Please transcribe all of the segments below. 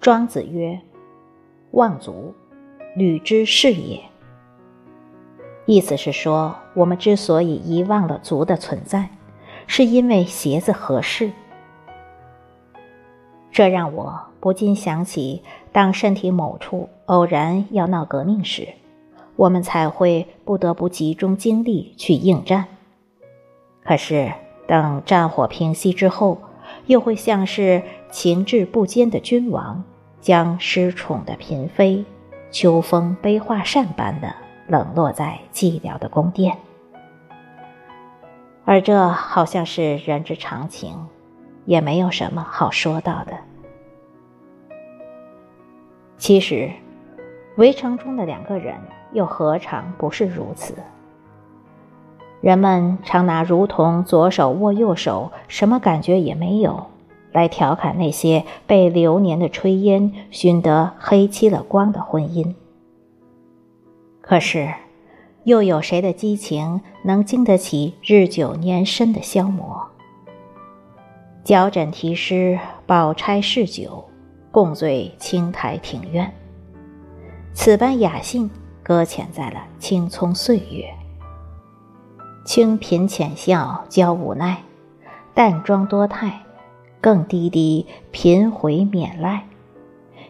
庄子曰：“望足，履之是也。”意思是说，我们之所以遗忘了足的存在，是因为鞋子合适。这让我不禁想起，当身体某处偶然要闹革命时，我们才会不得不集中精力去应战。可是，等战火平息之后，又会像是情志不坚的君王，将失宠的嫔妃秋风悲画扇般的。冷落在寂寥的宫殿，而这好像是人之常情，也没有什么好说到的。其实，围城中的两个人又何尝不是如此？人们常拿如同左手握右手，什么感觉也没有，来调侃那些被流年的炊烟熏得黑漆了光的婚姻。可是，又有谁的激情能经得起日久年深的消磨？交枕题诗，宝钗试酒，共醉青台庭院。此般雅兴，搁浅在了青葱岁月。清贫浅笑娇无奈，淡妆多态，更低低频回缅赖，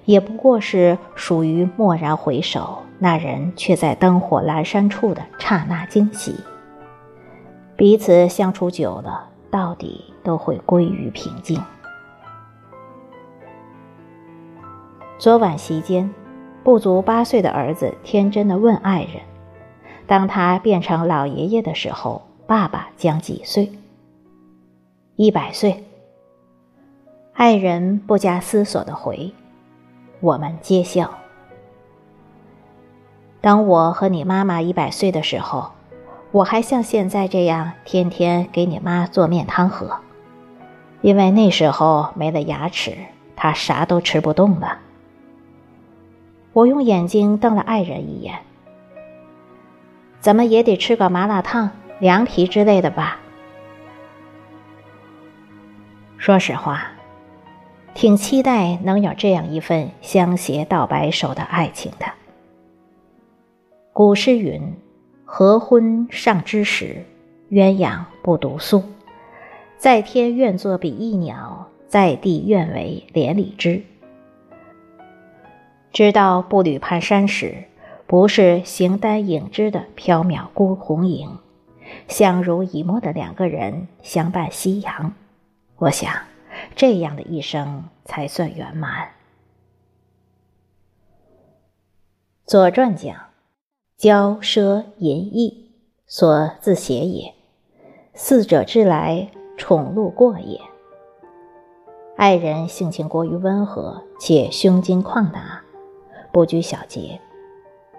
也不过是属于蓦然回首。那人却在灯火阑珊处的刹那惊喜。彼此相处久了，到底都会归于平静。昨晚席间，不足八岁的儿子天真的问爱人：“当他变成老爷爷的时候，爸爸将几岁？”“一百岁。”爱人不加思索的回：“我们皆笑。”当我和你妈妈一百岁的时候，我还像现在这样天天给你妈做面汤喝，因为那时候没了牙齿，她啥都吃不动了。我用眼睛瞪了爱人一眼，怎么也得吃个麻辣烫、凉皮之类的吧？说实话，挺期待能有这样一份相携到白首的爱情的。古诗云：“合婚尚之时，鸳鸯不独宿。在天愿作比翼鸟，在地愿为连理枝。”知道步履蹒跚时，不是形单影只的缥缈孤鸿影，相濡以沫的两个人相伴夕阳。我想，这样的一生才算圆满。《左传》讲。骄奢淫逸，所自谐也；四者之来，宠禄过也。爱人性情过于温和，且胸襟旷达，不拘小节，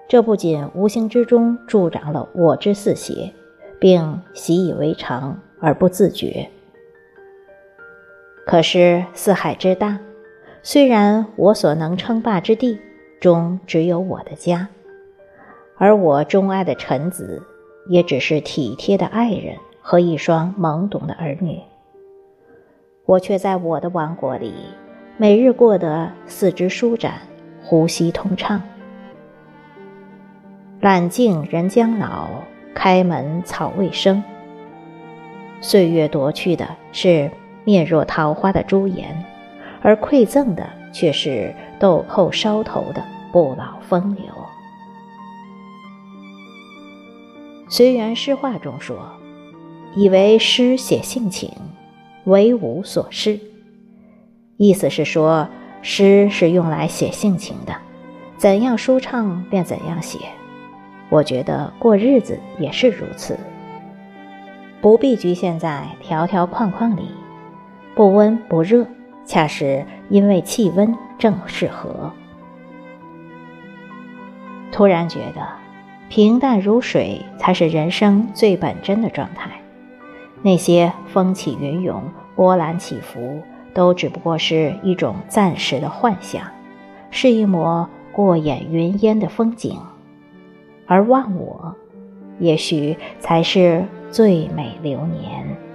这不仅无形之中助长了我之四邪，并习以为常而不自觉。可是四海之大，虽然我所能称霸之地，终只有我的家。而我钟爱的臣子，也只是体贴的爱人和一双懵懂的儿女。我却在我的王国里，每日过得四肢舒展，呼吸通畅。揽镜人将老，开门草未生。岁月夺去的是面若桃花的朱颜，而馈赠的却是豆蔻梢头的不老风流。随园诗话中说：“以为诗写性情，为吾所示。”意思是说，诗是用来写性情的，怎样舒畅便怎样写。我觉得过日子也是如此，不必局限在条条框框里，不温不热，恰是因为气温正适合。突然觉得。平淡如水才是人生最本真的状态，那些风起云涌、波澜起伏，都只不过是一种暂时的幻想，是一抹过眼云烟的风景，而忘我，也许才是最美流年。